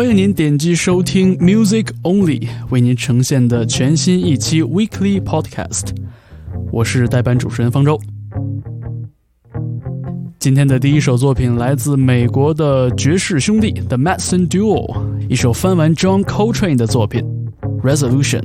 欢迎您点击收听 Music Only 为您呈现的全新一期 Weekly Podcast。我是代班主持人方舟。今天的第一首作品来自美国的爵士兄弟 The Madison Duo，一首翻完 John Coltrane 的作品 Resolution。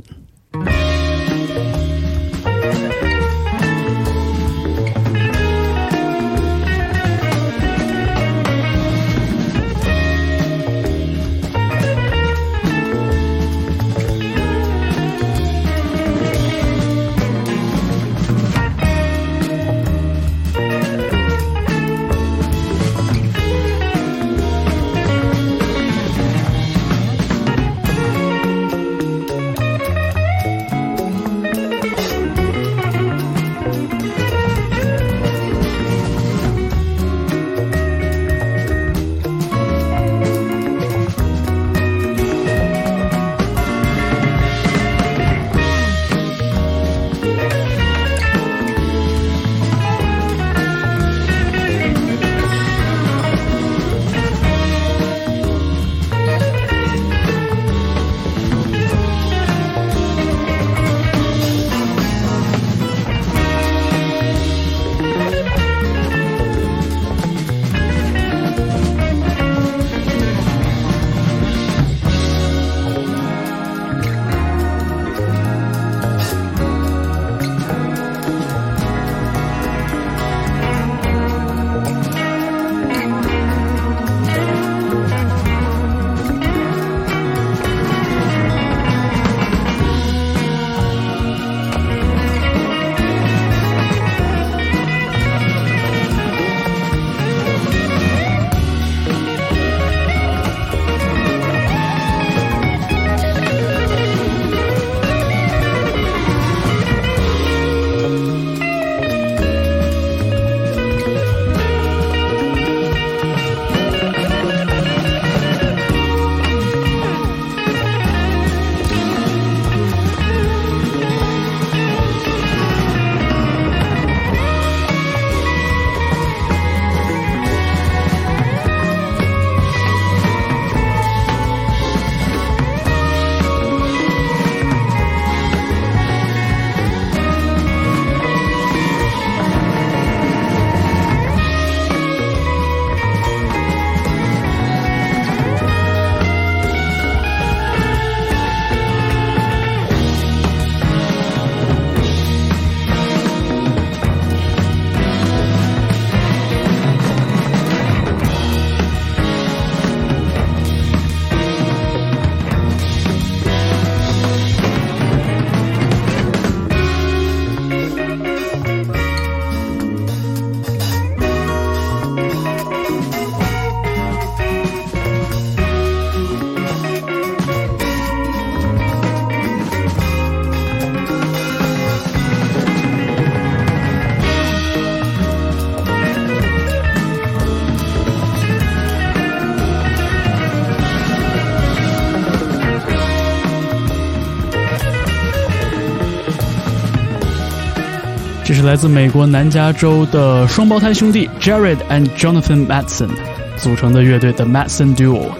这是来自美国南加州的双胞胎兄弟 Jared and Jonathan Matson 组成的乐队 The Matson Duo。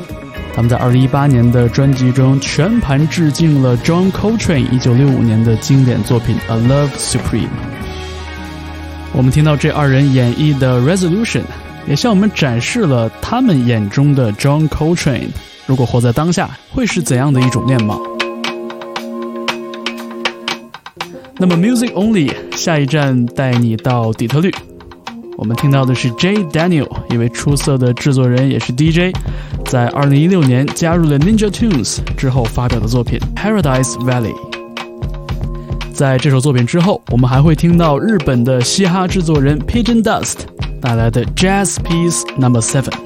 他们在2018年的专辑中全盘致敬了 John Coltrane 1965年的经典作品 A Love Supreme。我们听到这二人演绎的 Resolution，也向我们展示了他们眼中的 John Coltrane 如果活在当下会是怎样的一种面貌。那么，Music Only 下一站带你到底特律。我们听到的是 J Daniel，一位出色的制作人，也是 DJ，在2016年加入了 Ninja Tunes 之后发表的作品 Paradise Valley。在这首作品之后，我们还会听到日本的嘻哈制作人 Pigeon Dust 带来的 Jazz Piece Number Seven。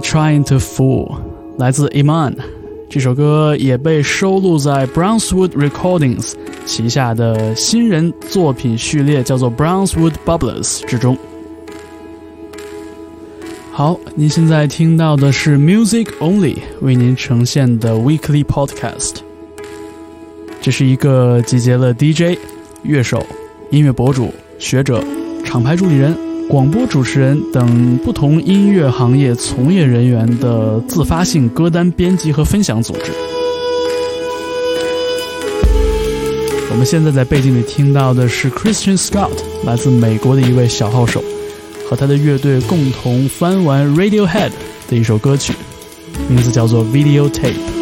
Trying to Fool，来自 Iman，这首歌也被收录在 Brownswood Recordings 旗下的新人作品序列，叫做 Brownswood Bubblers 之中。好，您现在听到的是 Music Only 为您呈现的 Weekly Podcast，这是一个集结了 DJ、乐手、音乐博主、学者、厂牌助理人。广播主持人等不同音乐行业从业人员的自发性歌单编辑和分享组织。我们现在在背景里听到的是 Christian Scott，来自美国的一位小号手，和他的乐队共同翻完 Radiohead 的一首歌曲，名字叫做 Videotape。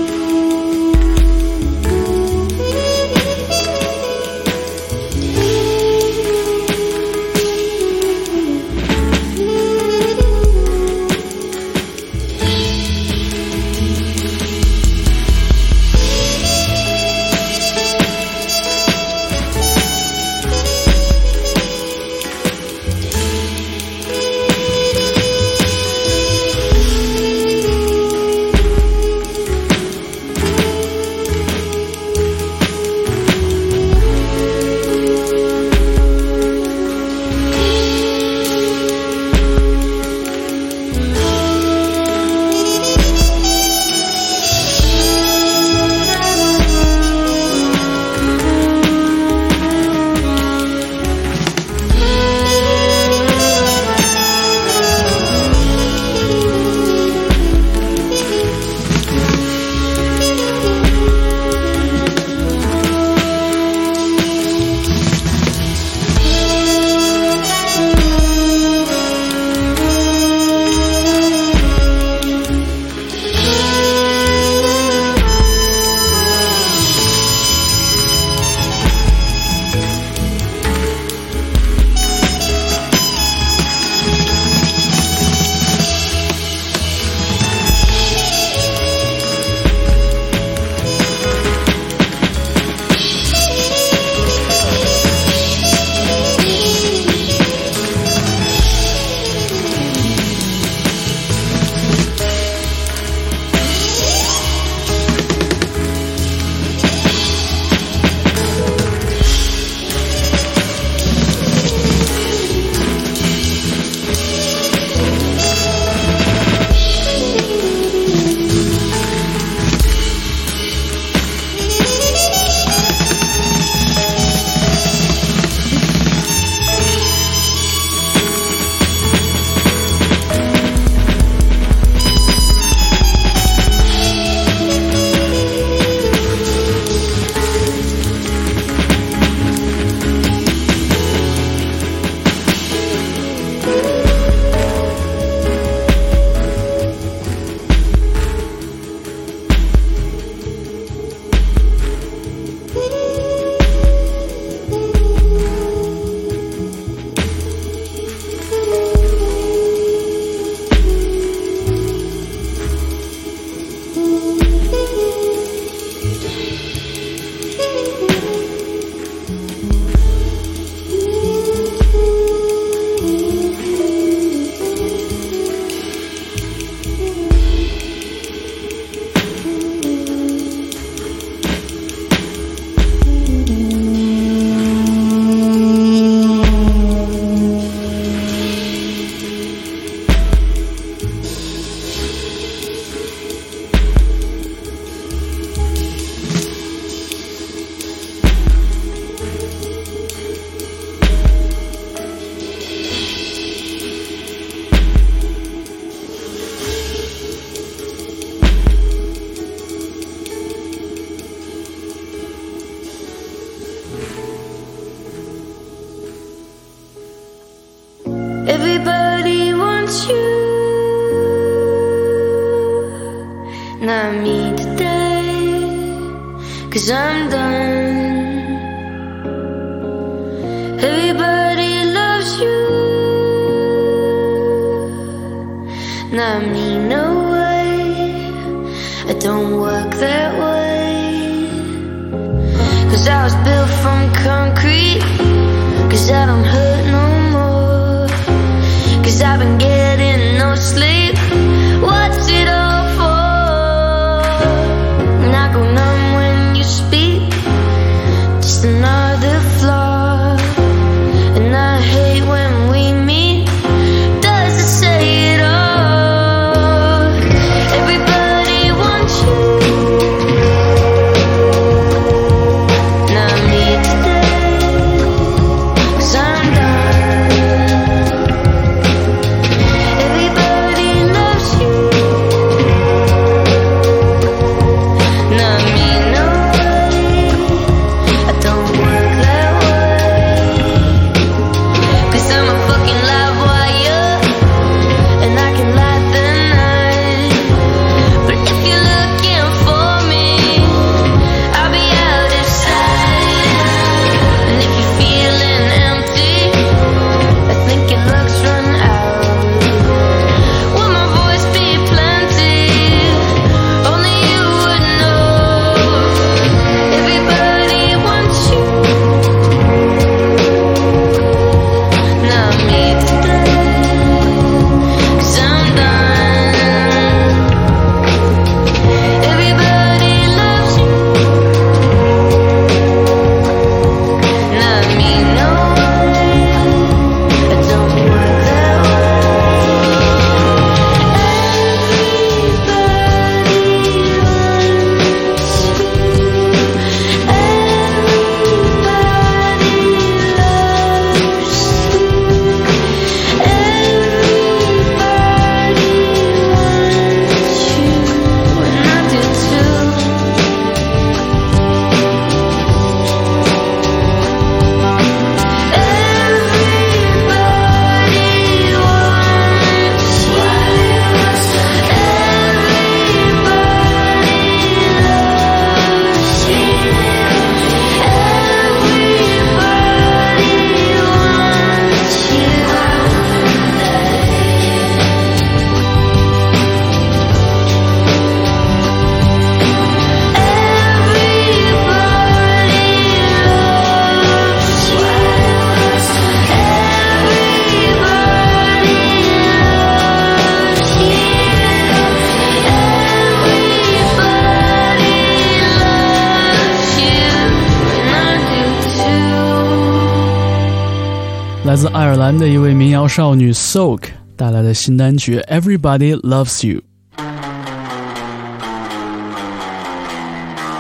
爆少女 Soak 带来的新单曲《Everybody Loves You》。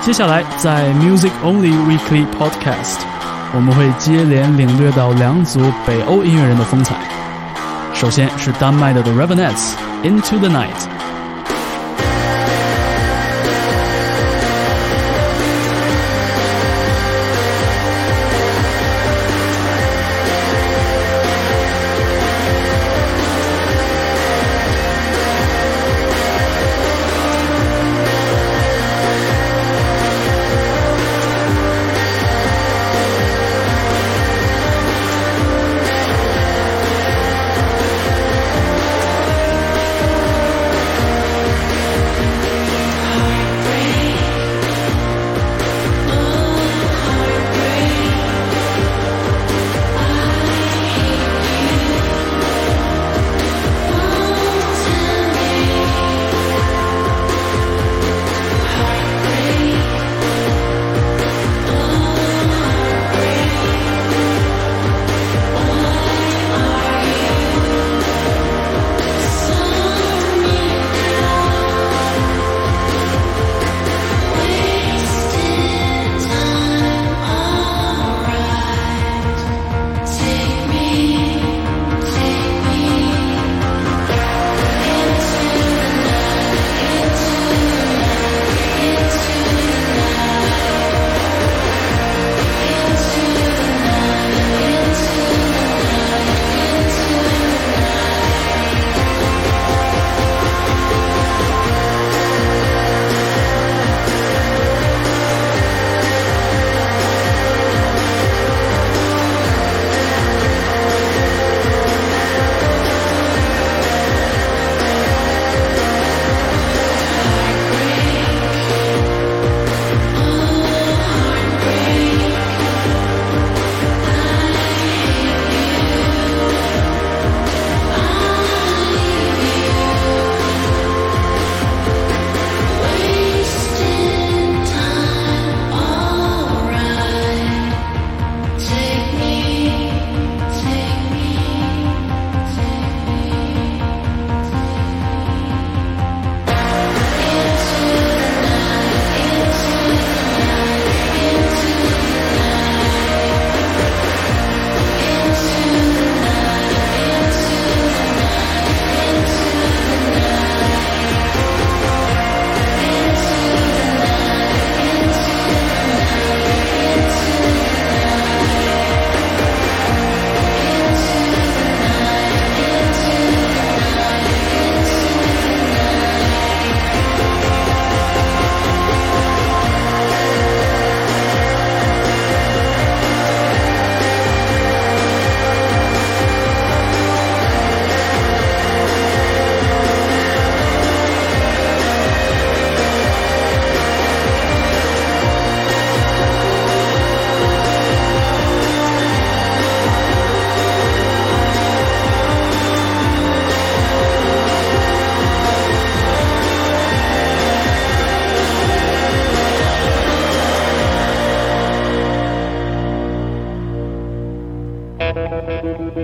接下来，在 Music Only Weekly Podcast，我们会接连领略到两组北欧音乐人的风采。首先是丹麦的 The Revenants，《Into the Night》。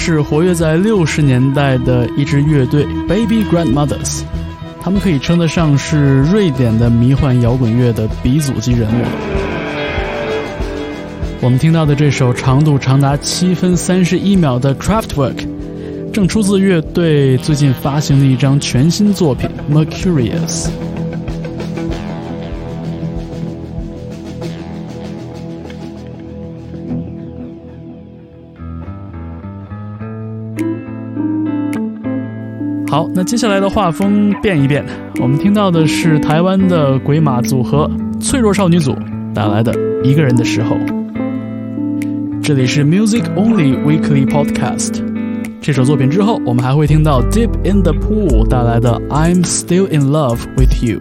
是活跃在六十年代的一支乐队 Baby Grandmothers，他们可以称得上是瑞典的迷幻摇滚乐的鼻祖级人物。我们听到的这首长度长达七分三十一秒的 Craftwork，正出自乐队最近发行的一张全新作品 Mercurius。好，那接下来的画风变一变，我们听到的是台湾的鬼马组合脆弱少女组带来的《一个人的时候》。这里是 Music Only Weekly Podcast。这首作品之后，我们还会听到 Deep in the Pool 带来的《I'm Still in Love with You》。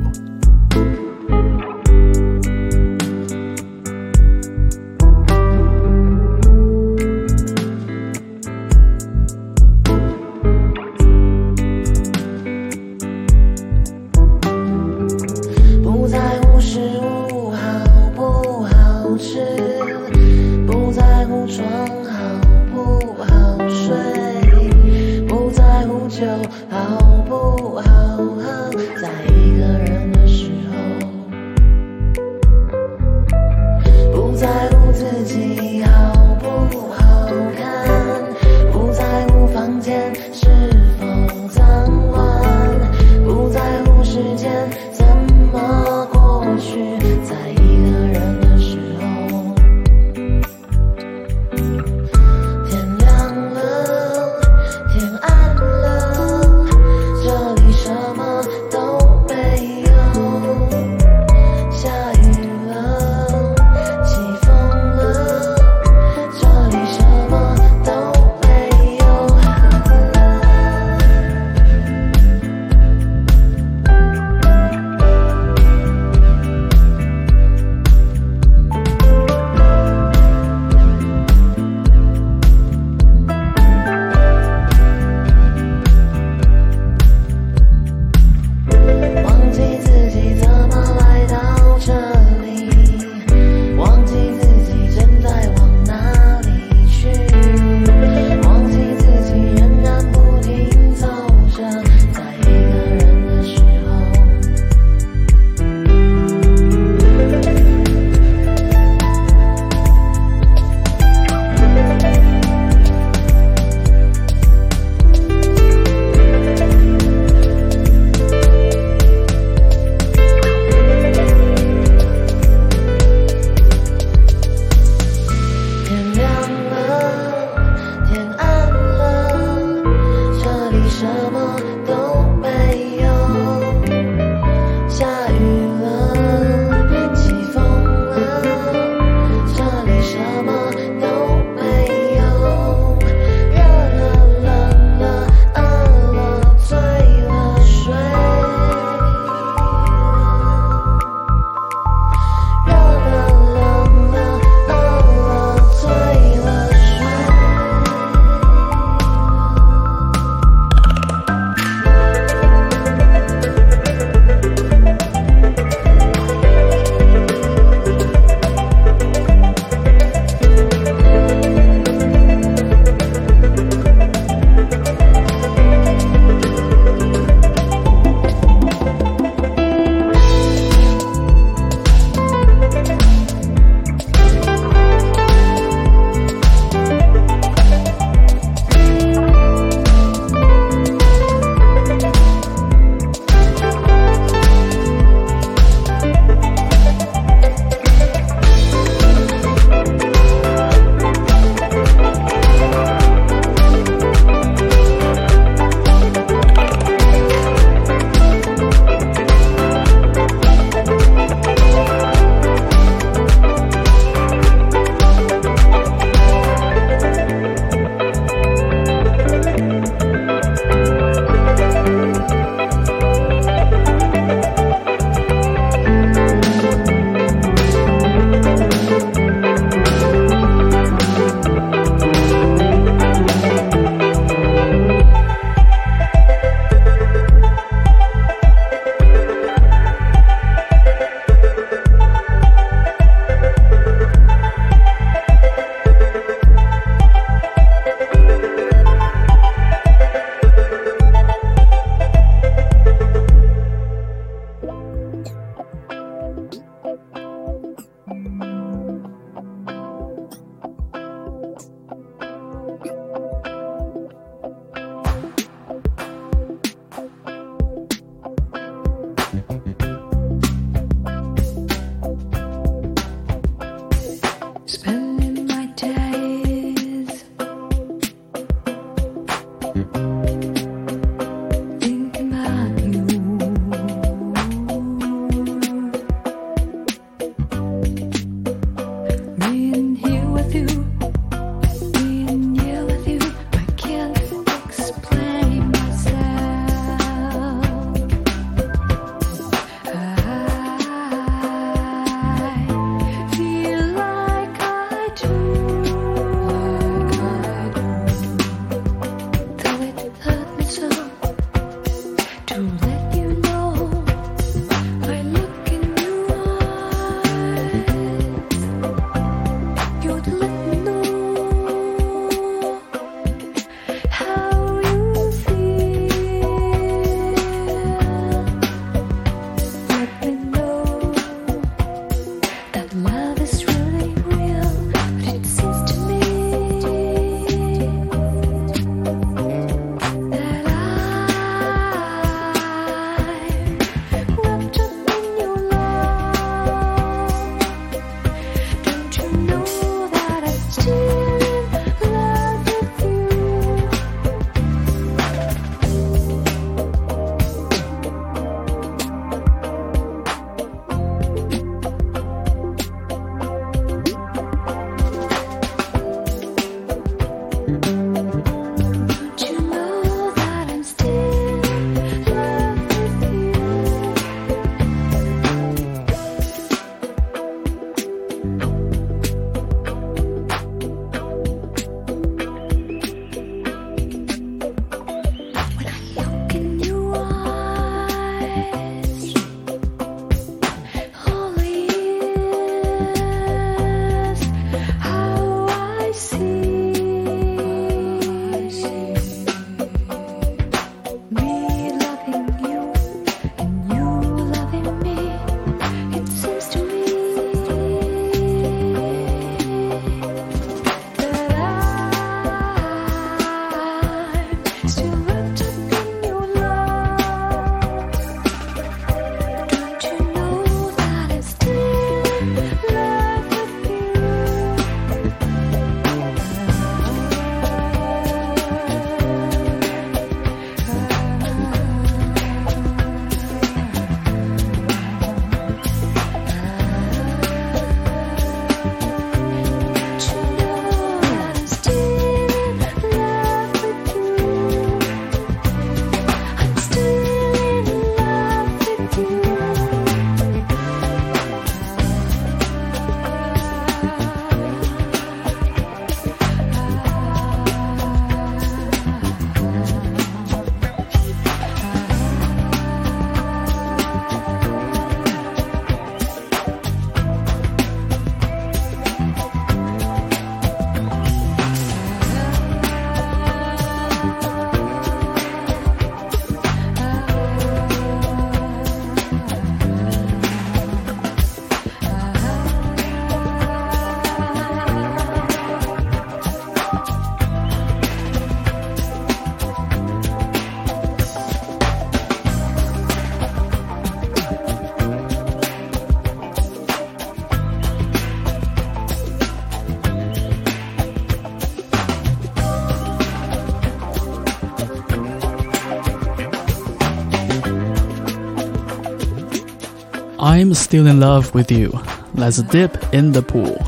I'm still in love with you. Let's dip in the pool.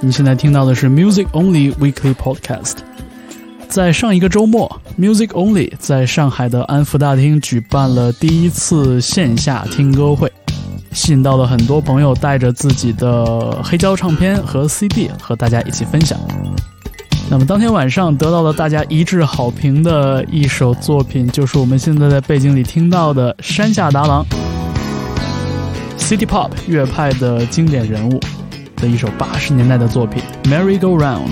你现在听到的是 Music Only Weekly Podcast。在上一个周末，Music Only 在上海的安福大厅举办了第一次线下听歌会，吸引到了很多朋友带着自己的黑胶唱片和 CD 和大家一起分享。那么当天晚上得到了大家一致好评的一首作品，就是我们现在在背景里听到的山下达郎。City Pop 乐派的经典人物的一首八十年代的作品《Merry Go Round》。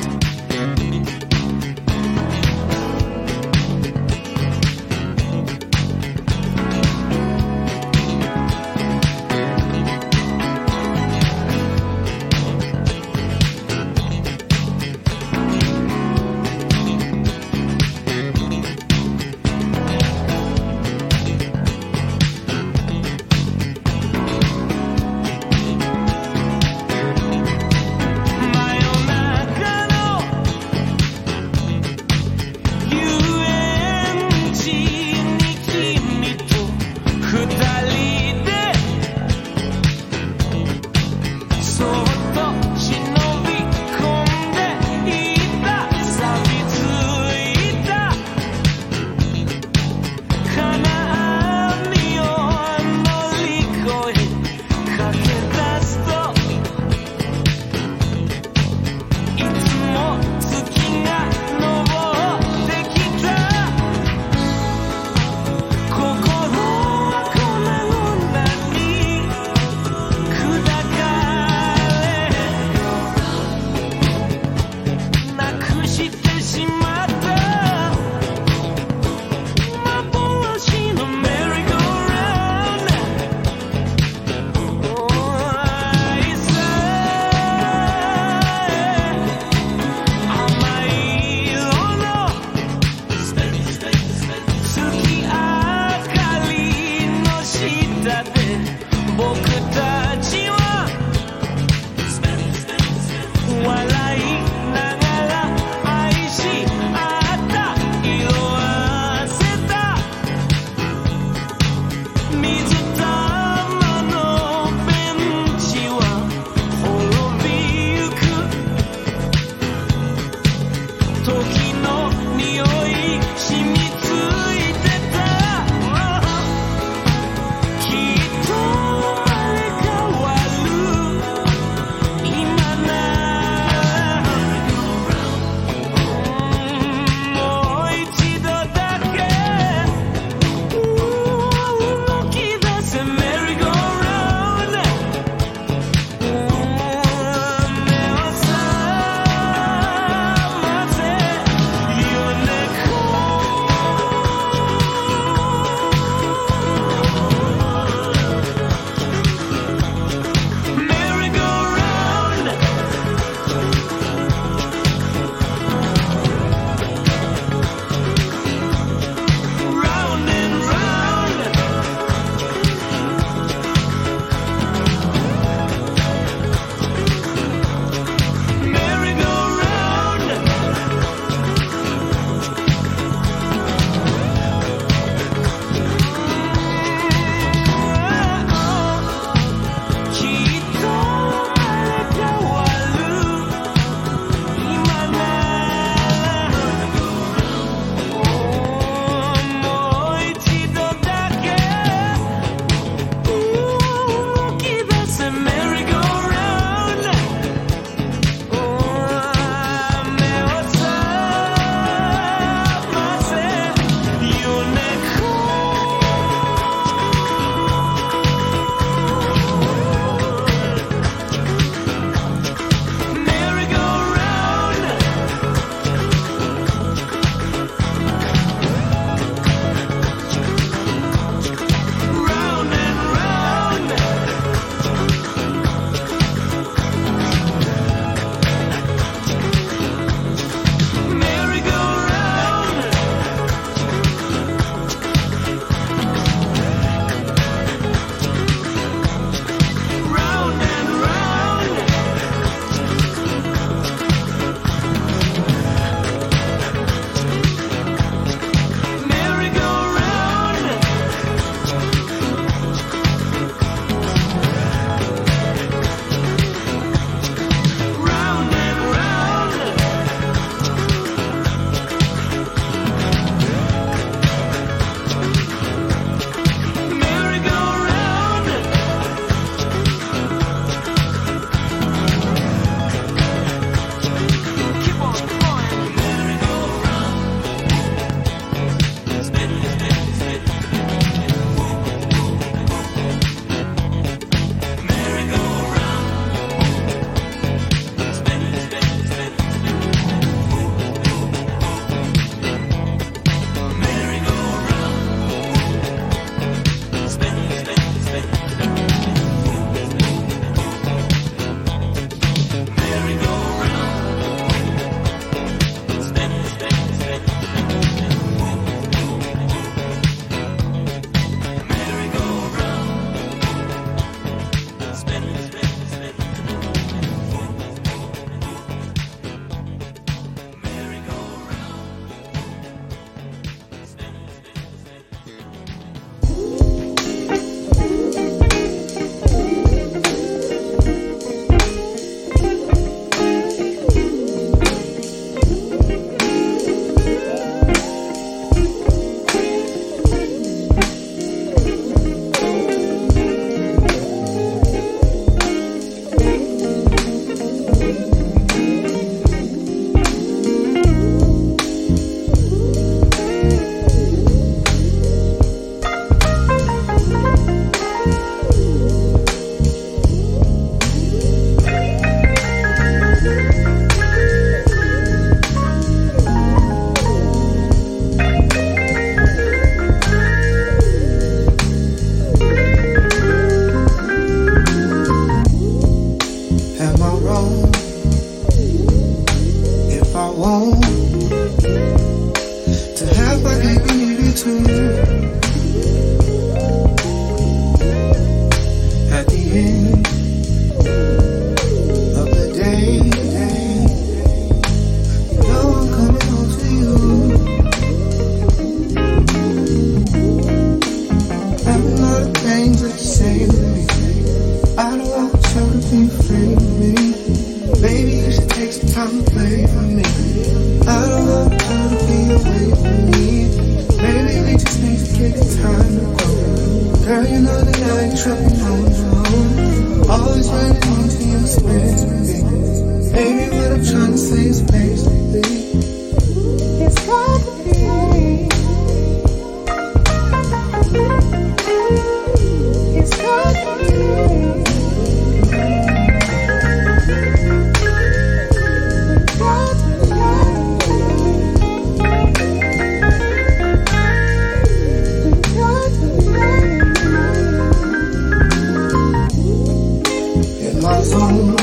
My zone,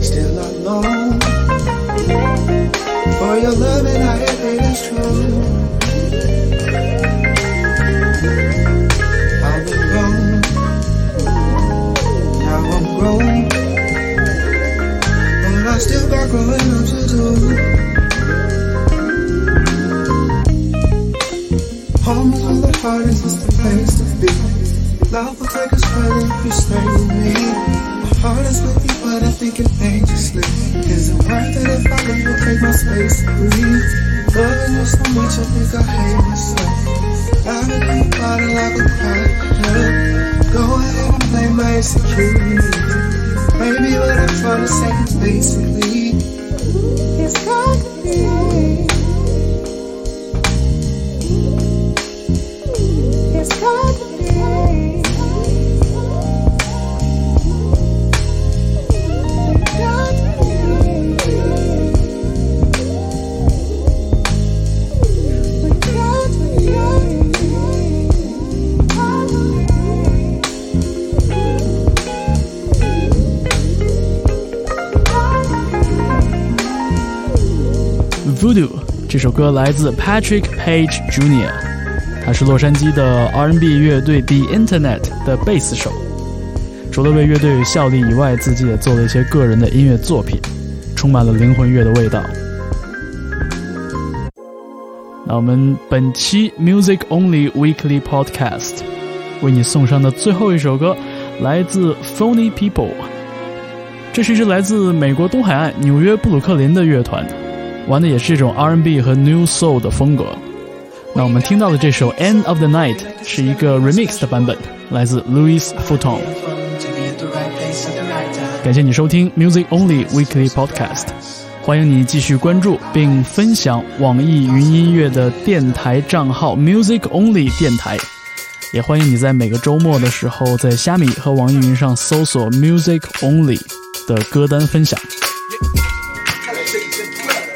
still alone. For your love and I it is true. I've been grown, now I'm grown, but I still got growing up to do. Home is the heart is, it's the place. Love will take us further if you stay with me. My heart is with you, but I'm thinking anxiously. Is it worth it if I leave and take my space to breathe? Loving you so much, I think I hate myself. Loving you about it like a crack. Go ahead and play my insecurity. Maybe what I'm trying to say is basically, it's to 这首歌来自 Patrick Page Jr.，他是洛杉矶的 R&B 乐队 The Internet 的贝斯手。除了为乐队效力以外，自己也做了一些个人的音乐作品，充满了灵魂乐的味道。那我们本期 Music Only Weekly Podcast 为你送上的最后一首歌，来自 Phony People。这是一支来自美国东海岸纽约布鲁克林的乐团，玩的也是这种 R&B 和 New Soul 的风格。那我们听到的这首《End of the Night》是一个 remix 的版本，来自 Louis Vuitton。感谢你收听 Music Only Weekly Podcast，欢迎你继续关注并分享网易云音乐的电台账号 Music Only 电台，也欢迎你在每个周末的时候在虾米和网易云上搜索 Music Only 的歌单分享。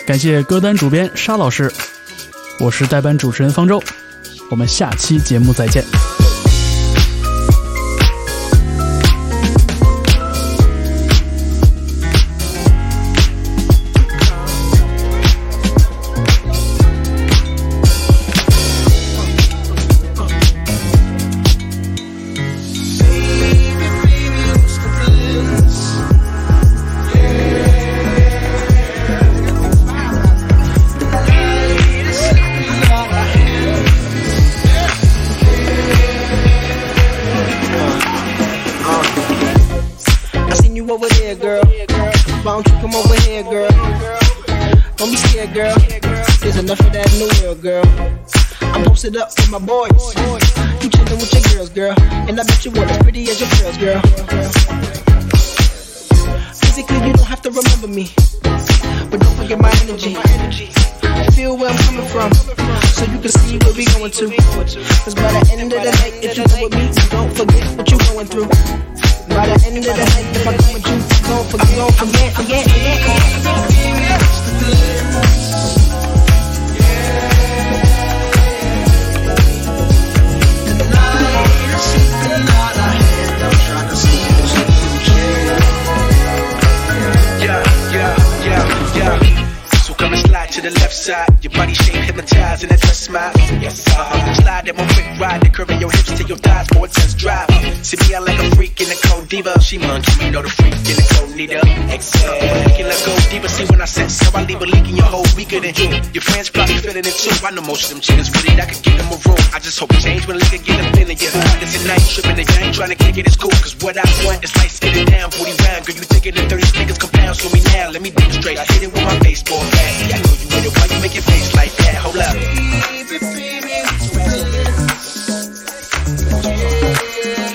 感谢歌单主编沙老师，我是代班主持人方舟，我们下期节目再见。With my boys. You chillin' with your girls, girl. And I bet you weren't as pretty as your girls, girl. Physically, you don't have to remember me. But don't forget my energy. Feel where I'm coming from. So you can see where we going to. Cause by the end of the night, if you go with me, don't forget what you're going through. By the end of the night, if I come with you, don't forget, don't forget, forget, forget. Yeah, the left side. Your body shape hypnotized and that dress smile. Yes, uh, slide that one quick ride, that curving your hips to your thighs for a test drive. See me, I like a freak in the cold diva. She monkey, you know the freak in the cold neither. Exhale, let go deeper. See when I set so I leave a leak in your whole weaker than you. Your friends probably feeling it too. I know most of them chickens with it. I could give them a room. I just hope it change when liquor get up in you. This is night tripping, the ain't trying to kick it. It's cool, cause what I want is light skin down, booty round. Girl, you thinking the 30 niggas compound, so me now. Let me demonstrate. I hit it with my baseball bat. I know you it. Why you make your face like that? Hold up. Come